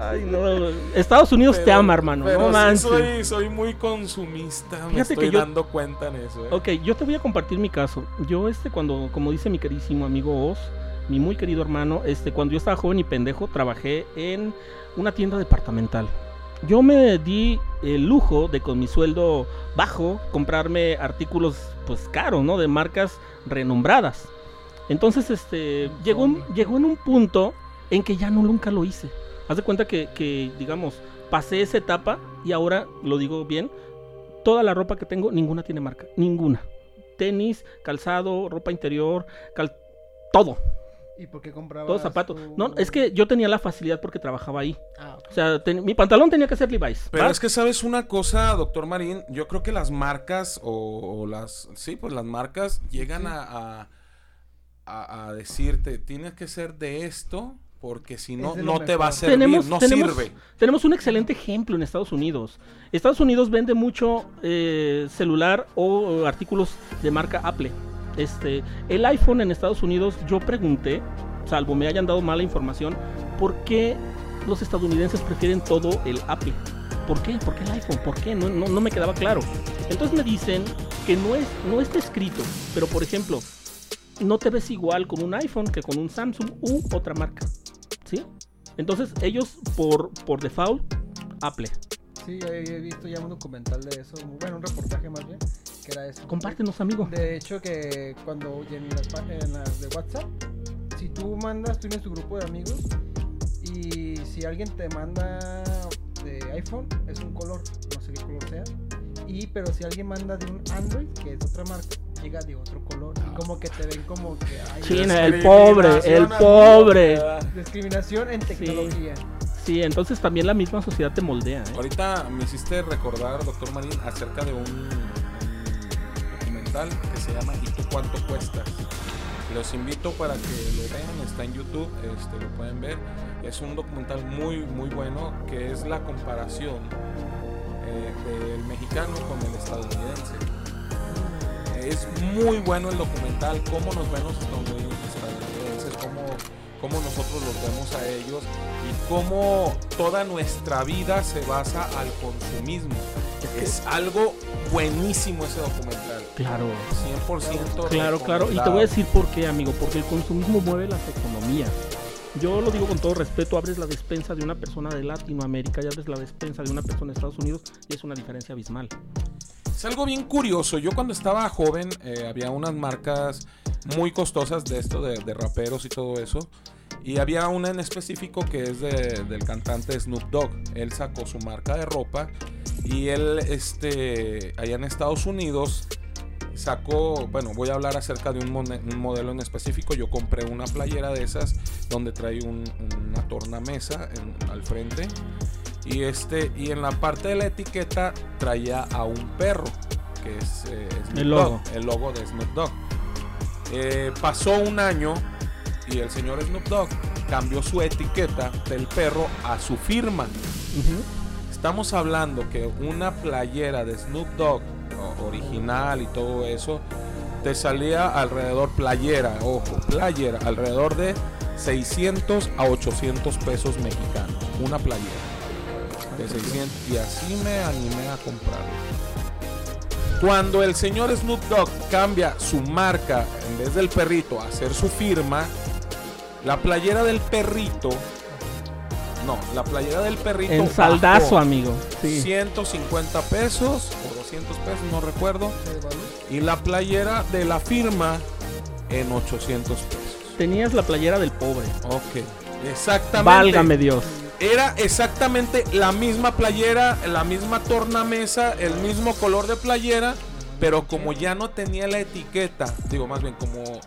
Ay, no. Estados Unidos te ama, hermano. pero no sí soy, soy muy consumista. me Fíjate estoy que yo- dando cuenta en eso. ¿eh? Ok, yo te voy a compartir mi caso. Yo, este, cuando, como dice mi queridísimo amigo Oz, mi muy querido hermano, este, cuando yo estaba joven y pendejo, trabajé en una tienda departamental. Yo me di el lujo de con mi sueldo bajo comprarme artículos pues caros, ¿no? De marcas renombradas. Entonces, este, llegó, llegó en un punto en que ya no nunca lo hice. Haz de cuenta que, que, digamos, pasé esa etapa y ahora, lo digo bien, toda la ropa que tengo, ninguna tiene marca, ninguna. Tenis, calzado, ropa interior, cal- todo, ¿Y por qué comprabas? todo zapato. tu- No, es que yo tenía la facilidad porque trabajaba ahí. Ah, ok. O sea, ten- mi pantalón tenía que ser Levi's. Pero ¿va? es que sabes una cosa, doctor Marín, yo creo que las marcas o, o las, sí, pues las marcas llegan a, a, a- a decirte, tienes que ser de esto porque si no, no te va a servir, tenemos, no tenemos, sirve. tenemos un excelente ejemplo en Estados Unidos. Estados Unidos vende mucho eh, celular o artículos de marca Apple. Este, el iPhone en Estados Unidos, yo pregunté, salvo me hayan dado mala información, ¿por qué los estadounidenses prefieren todo el Apple? ¿Por qué? ¿Por qué el iPhone? ¿Por qué? No, no, me quedaba claro. Entonces me dicen que no, es, no está escrito, pero por ejemplo, no te ves igual con un iPhone que con un Samsung u otra marca. ¿Sí? Entonces ellos por, por default, Apple. Sí, he visto ya un documental de eso. Bueno, un reportaje más bien. Que era eso. Compártenos, amigo. De hecho, que cuando en las, en las de WhatsApp, si tú mandas, tú tienes tu grupo de amigos y si alguien te manda de iPhone, es un color, no sé qué color sea. Y pero si alguien manda de un Android, que es otra marca, llega de otro color. Y como que te ven como que hay China, el pobre, el pobre. discriminación en tecnología. Sí, entonces también la misma sociedad te moldea. ¿eh? Ahorita me hiciste recordar, doctor Marín, acerca de un, documental que se llama ¿Y tú cuánto cuestas? Los invito para que lo vean, está en YouTube, este, lo pueden ver. Es un documental muy, muy bueno que es la comparación eh, del mexicano con el estadounidense. Es muy bueno el documental, cómo nos ven los estadounidenses, cómo nosotros los vemos a ellos y cómo toda nuestra vida se basa al consumismo. Es algo buenísimo ese documental. Claro. 100% Claro, claro. Y te voy a decir por qué, amigo. Porque el consumismo mueve las economías. Yo lo digo con todo respeto, abres la despensa de una persona de Latinoamérica y abres la despensa de una persona de Estados Unidos y es una diferencia abismal. Es algo bien curioso. Yo cuando estaba joven eh, había unas marcas muy costosas de esto, de, de raperos y todo eso. Y había una en específico que es de- del cantante Snoop Dogg. Él sacó su marca de ropa y él, este, allá en Estados Unidos, sacó, bueno, voy a hablar acerca de un, modelo en específico. Yo compré una playera de esas donde trae un- una tornamesa en- al frente. Y, este, y en la parte de la etiqueta traía a un perro, que es eh, El logo. El logo de Snoop Dogg. Eh, pasó un año y el señor Snoop Dogg cambió su etiqueta del perro a su firma. Estamos hablando que una playera de Snoop Dogg original y todo eso te salía alrededor playera, ojo, playera alrededor de 600 a 800 pesos mexicanos, una playera de 600 y así me animé a comprarlo. Cuando el señor Snoop Dogg cambia su marca en vez del perrito a hacer su firma, la playera del perrito no, la playera del perrito En saldazo, amigo. Sí. 150 pesos o 200 pesos, no recuerdo. Y la playera de la firma en 800 pesos. Tenías la playera del pobre. Ok, exactamente. Válgame Dios. Era exactamente la misma playera, la misma tornamesa, el mismo color de playera, pero como ya no tenía la etiqueta, digo más bien como,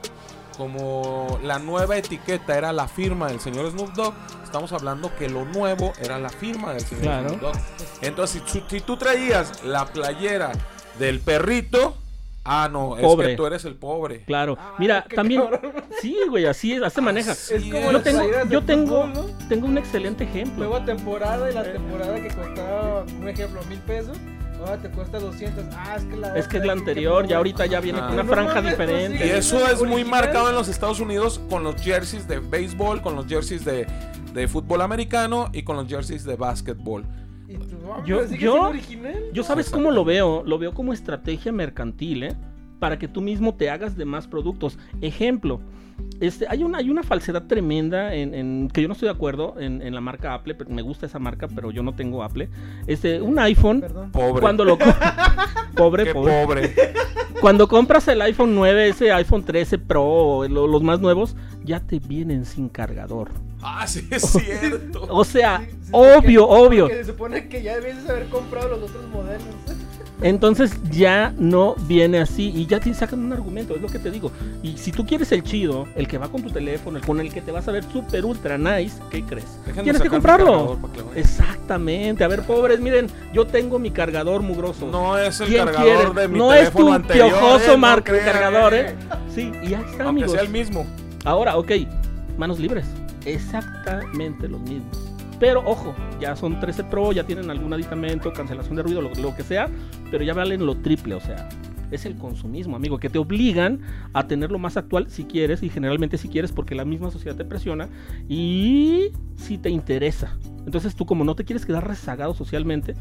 como la nueva etiqueta era la firma del señor Snoop Dogg, estamos hablando que lo nuevo era la firma del señor Claro. Snoop Dogg. Entonces, si, tú- si tú traías la playera del perrito, ah, no, es Pobre. que tú eres el pobre. Claro. Ah, Mira, también. cabrón. Sí, güey, así es, así se maneja. Es como es. Yo tengo, yo tengo, fútbol, ¿no? tengo un excelente ejemplo. Nueva temporada y la temporada que costaba, un ejemplo, mil pesos, ahora te cuesta 200. Ah, es que la, Es que es la anterior, ya ahorita ya viene Ah. con una No franja mames, pues diferente. Y eso es muy original. marcado en los Estados Unidos con los jerseys de béisbol, con los jerseys de, de fútbol americano y con los jerseys de básquetbol. Y tú, ah, Yo- yo- siendo original. Yo sabes cómo lo veo, lo veo como estrategia mercantil, ¿eh? Para que tú mismo te hagas de más productos. Ejemplo, este, hay una, hay una falsedad tremenda en, en- que yo no estoy de acuerdo en, en la marca Apple, pero me gusta esa marca, pero yo no tengo Apple. Este, un iPhone, Perdón. Pobre. cuando lo pobre, Qué pobre. pobre. Cuando compras el iPhone 9, ese iPhone 13 Pro, los más nuevos, ya te vienen sin cargador. Ah, sí, es cierto. O sea, Sí, sí, obvio, porque- obvio. porque se supone que ya debes haber comprado los otros modelos. Entonces ya no viene así y ya te sacan un argumento, es lo que te digo. Y si tú quieres el chido, el que va con tu teléfono, el con el que te vas a ver super ultra nice, ¿qué crees? Déjenme Tienes que comprarlo. Exactamente. A ver, pobres, miren, yo tengo mi cargador mugroso. No es el ¿Quién cargador quiere? de mi no es tu anterior. piojoso eh, marca no crean, cargador, eh. ¿eh? Sí, y ya está, Aunque amigos. sea el mismo. Ahora, ok, manos libres. Exactamente los mismos. Pero ojo, ya son 13 Pro, ya tienen algún aditamento, cancelación de ruido, lo, lo que sea, pero ya valen lo triple, o sea, es el consumismo, amigo, que te obligan a tenerlo más actual si quieres, y generalmente si quieres, porque la misma sociedad te presiona, y si te interesa. Entonces tú como no te quieres quedar rezagado socialmente,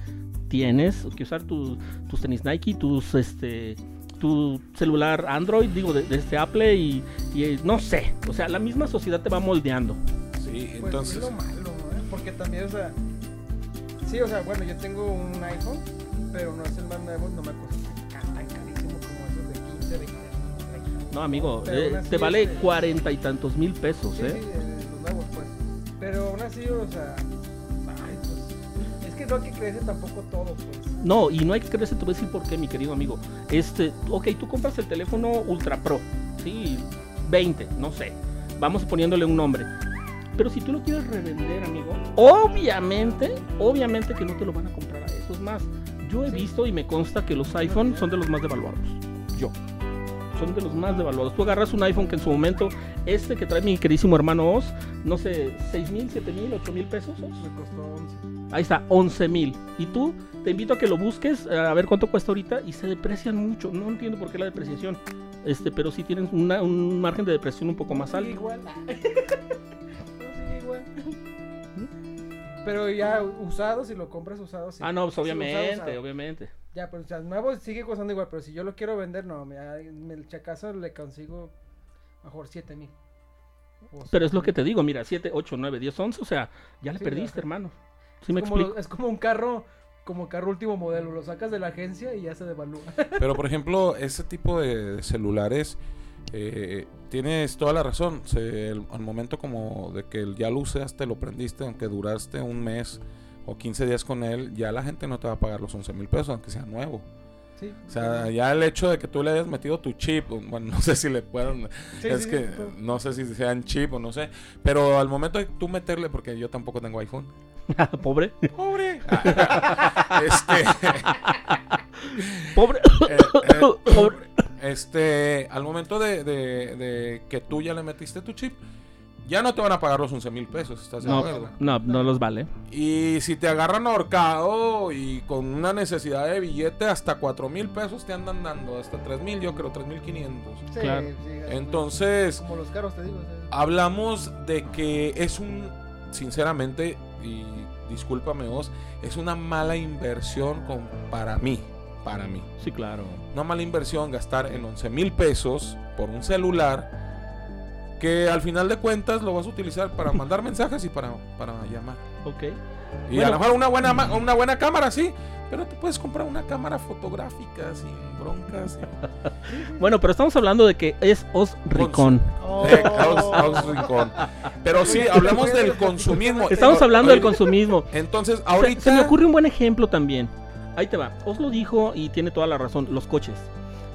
tienes que usar tu- tus tenis Nike, tus este tu celular Android, digo, de, de este Apple y, y, eh, no sé, o sea, la misma sociedad te va moldeando. Sí, Pues entonces. es lo malo, ¿eh? Porque también, o sea. Sí, o sea, bueno, yo tengo un iPhone, pero no es el más nuevo, no me cuesta tan carísimo como esos de 15, 20, 30. No, amigo, eh, te vale este- cuarenta y tantos mil pesos, Sí, sí, ¿eh? eh, los nuevos, pues. Pero aún así, o sea. No hay que creerse tampoco todo, pues. No, y no hay que creerse, te voy a decir por qué, mi querido amigo. Este, ok, tú compras el teléfono Ultra Pro, sí, 20, no sé. Vamos poniéndole un nombre. Pero si tú lo quieres revender, amigo, obviamente, obviamente que no te lo van a comprar a eso. Es más, yo he Sí. visto y me consta que los iPhone son de los más devaluados. Yo. Son de los más devaluados. Tú agarras un iPhone que en su momento, este que trae mi queridísimo hermano Oz, no sé, 6 mil, 7 mil, 8 mil pesos. Oz? Me costó 11. Ahí está, 11 mil. Y tú, te invito a que lo busques, eh, a ver cuánto cuesta ahorita, y se deprecian mucho. No entiendo por qué la depreciación. Este, pero sí tienen una- un margen de depresión un poco más alto. igual. igual. Pero ya usado, si lo compras usado, sí. Ah, no, pues obviamente, usado. obviamente. Ya, pero o sea, nuevo sigue costando igual, pero si yo lo quiero vender, no, me, me- el chacazo le consigo mejor 7 mil. Pero es lo que te digo, mira, 7, 8, 9, 10, 11, o sea, ya le Sí, perdiste, hermano. ¿Sí me es, como explico? lo- es como un carro, como carro último modelo. Lo sacas de la agencia y ya se devalúa. Pero por ejemplo, ese tipo de, de celulares, eh, tienes toda la razón. Se- el- al momento como de que ya lo usaste, lo prendiste, aunque duraste un mes o 15 días con él, ya la gente no te va a pagar los 11 mil pesos, aunque sea nuevo. Sí, O sea, ya el hecho de que tú le hayas metido tu chip, bueno, no sé si le puedan, Sí, es sí, que no sé si sean chip o no sé, pero al momento de tú meterle, porque yo tampoco tengo iPhone. Pobre, Pobre. este, pobre, eh, eh, pobre. este, al momento de, de- de que tú ya le metiste tu chip, ya no te van a pagar los 11 mil pesos, ¿estás de No, acuerdo? no, no los vale. Y si te agarran ahorcado y con una necesidad de billete, hasta 4 mil pesos te andan dando, hasta 3 mil, yo creo, 3 mil 500. Sí, Claro. sí, Entonces, Como los carros, te digo. hablamos de que es un, sinceramente, y discúlpame vos, es una mala inversión con, para mí, para mí. Sí, claro. Una mala inversión gastar en 11 mil pesos por un celular que al final de cuentas lo vas a utilizar para mandar mensajes y para, para llamar. Ok. Y Bueno. a lo mejor una buena, una buena cámara, sí, pero te puedes comprar una cámara fotográfica sin broncas. Bueno, pero estamos hablando de que es Os Ricón. Oh. Pero sí, hablamos del consumismo. Estamos hablando del consumismo. Entonces, Se- ahorita. Se, me ocurre un buen ejemplo también. Ahí te va. Os lo dijo y tiene toda la razón. Los coches.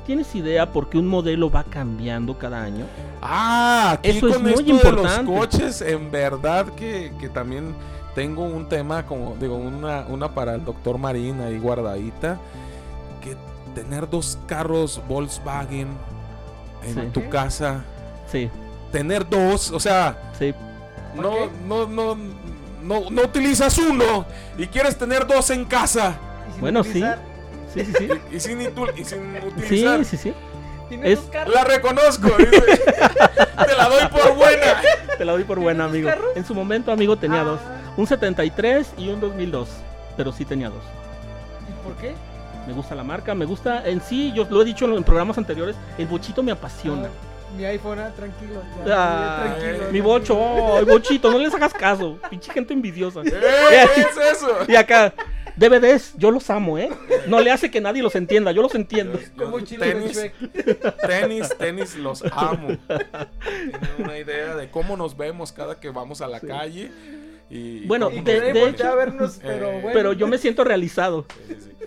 ¿Tienes idea por qué un modelo va cambiando cada año? Ah, aquí Eso es con muy esto importante. de los coches, en verdad que, que también tengo un tema como, digo, una, una para el doctor Marín ahí guardadita, que tener dos carros Volkswagen en Sí. tu casa, Sí, tener dos, o sea, sí. ¿Por no, qué? no, no, no, no utilizas uno y quieres tener dos en casa Bueno, utilizar, Sí, sí, sí. y sin, y sin utilizar. Sí, sí, sí. Tienes Es-. La reconozco, dice. te la doy por buena. Te la doy por buena, amigo. carros? En su momento, amigo, tenía Ah, dos. Un 73 y un 2002. Pero sí tenía dos. ¿Y por qué? Me gusta la marca, me gusta en sí, yo lo he dicho en programas anteriores, el bochito me apasiona. Ah, mi iPhone, ah, tranquilo. ya, Ah, tranquilo, mi tranquilo. bocho, ay, bochito, no les hagas caso. Pinche gente envidiosa. ¡Eh! ¿Qué es eso? Y acá, DVDs, yo los amo, ¿eh? No le hace que nadie los entienda, yo los entiendo. Tenis, tenis, los amo. Tienen una idea de cómo nos vemos cada que vamos a la calle. Bueno, de- de hecho- vernos, pero Eh, bueno. Pero yo me siento realizado.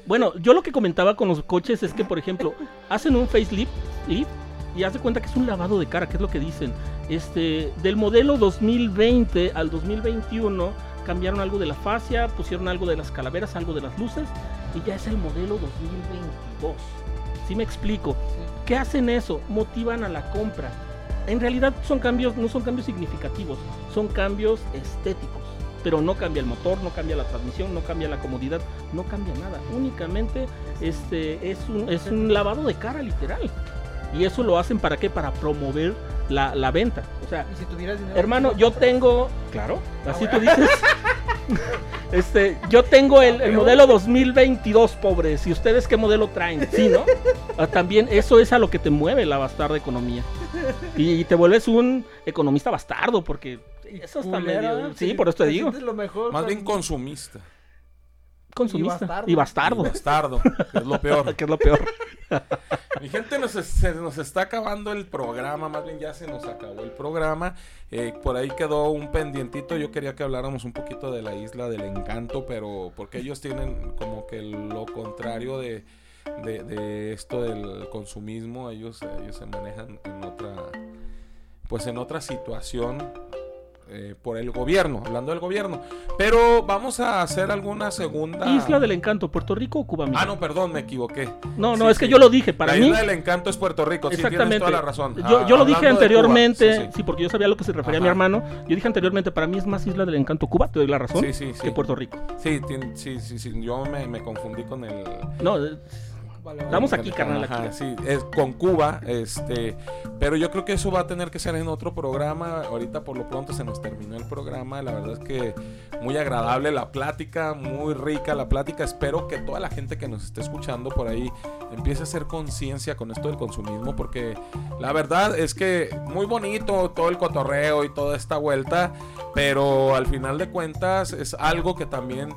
Bueno, yo lo que comentaba con los coches es que, por ejemplo, hacen un facelift lift, y hace cuenta que es un lavado de cara, que es lo que dicen. Este, del modelo 2020 al 2021 cambiaron algo de la fascia, pusieron algo de las calaveras, algo de las luces, y ya es el modelo 2022. ¿Sí me explico? ¿Qué hacen eso? Motivan a la compra. En realidad son cambios, no son cambios significativos, son cambios estéticos. Pero no cambia el motor, no cambia la transmisión, no cambia la comodidad, no cambia nada. Únicamente este es un, es un lavado de cara literal. Y eso lo hacen para qué? Para promover la, la venta. O sea, Y si tuvieras dinero. hermano, yo tengo. Claro, así tú dices. Este, yo tengo el, el modelo 2022, pobres. ¿Y ustedes qué modelo traen? Sí, ¿no? Ah, También eso es a lo que te mueve la bastarda economía. Y, y te vuelves un economista bastardo, porque eso está medio. Sí, por eso te digo. sientes lo mejor Más bien consumista. Consumista. bastardo. Y bastardo. Y bastardo, que es lo peor. Que es lo peor. Mi gente, nos, se nos está acabando el programa, más bien ya se nos acabó el programa. Eh, por ahí quedó un pendientito. Yo quería que habláramos un poquito de la isla del encanto, pero porque ellos tienen como que lo contrario de, de- de esto del consumismo. Ellos, ellos se manejan en otra, pues en otra situación. Eh, por el gobierno, hablando del gobierno. Pero vamos a hacer alguna segunda. Isla del Encanto, Puerto Rico o Cuba? Ah, no, perdón, me equivoqué. No, no, Sí, es que sí. yo lo dije. Para la mí, isla del encanto es Puerto Rico, sí, tienes Exactamente. toda la razón. Yo, Ah, yo lo dije hablando de anteriormente, sí, sí, porque yo sabía a lo que se refería mi Ajá. hermano. Yo dije anteriormente, para mí es más Isla del Encanto Cuba, te doy la razón, Sí, sí, sí. que Puerto Rico. Sí, sí, sí, sí, yo me, me confundí con el... No. Estamos aquí, carnal, Ajá, aquí. sí, es con Cuba, este, pero yo creo que eso va a tener que ser en otro programa. Ahorita por lo pronto se nos terminó el programa. La verdad es que muy agradable la plática, muy rica la plática. Espero que toda la gente que nos esté escuchando por ahí empiece a hacer conciencia con esto del consumismo, porque la verdad es que muy bonito todo el cotorreo y toda esta vuelta, pero al final de cuentas es algo que también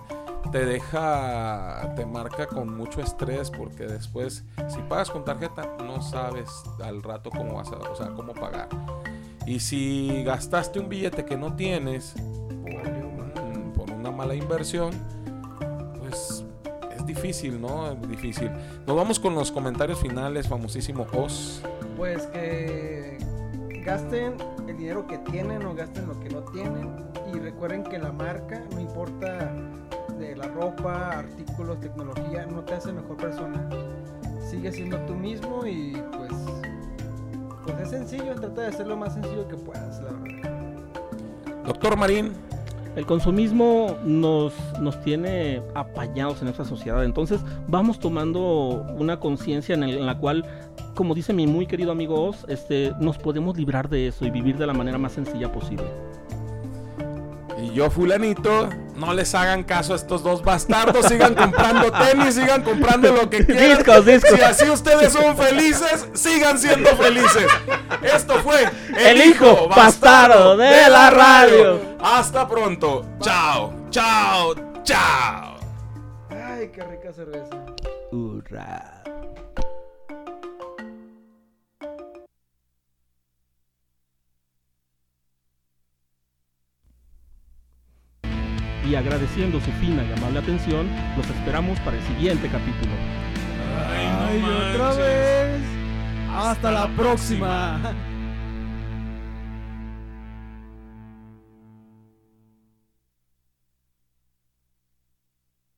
te deja, te marca con mucho estrés porque después si pagas con tarjeta no sabes al rato cómo vas a, o sea, cómo pagar. Y si gastaste un billete que no tienes por, un- por una mala inversión, pues es difícil, ¿no? Es difícil. Nos vamos con los comentarios finales, famosísimo Oz. Pues que gasten el dinero que tienen o gasten lo que no tienen. Y recuerden que la marca, no importa de la ropa, artículos, tecnología, no te hace mejor persona. Sigue siendo tú mismo y pues, pues es sencillo, trata de hacer lo más sencillo que puedas, la verdad. Doctor Marín, El consumismo nos, nos tiene apañados en esta sociedad. Entonces vamos tomando una conciencia en, la cual, como dice mi muy querido amigo Oz, este, nos podemos librar de eso y vivir de la manera más sencilla posible. Y yo, fulanito, no les hagan caso a estos dos bastardos. Sigan comprando tenis, sigan comprando lo que quieran. Discos, discos. Si así ustedes son felices, sigan siendo felices. Esto fue El hijo bastardo de la radio. Hasta pronto. Chao, chao, chao. Ay, qué rica cerveza. Hurra. Y agradeciendo su fina y amable atención, los esperamos para el siguiente capítulo. Ay, otra vez. Hasta la próxima.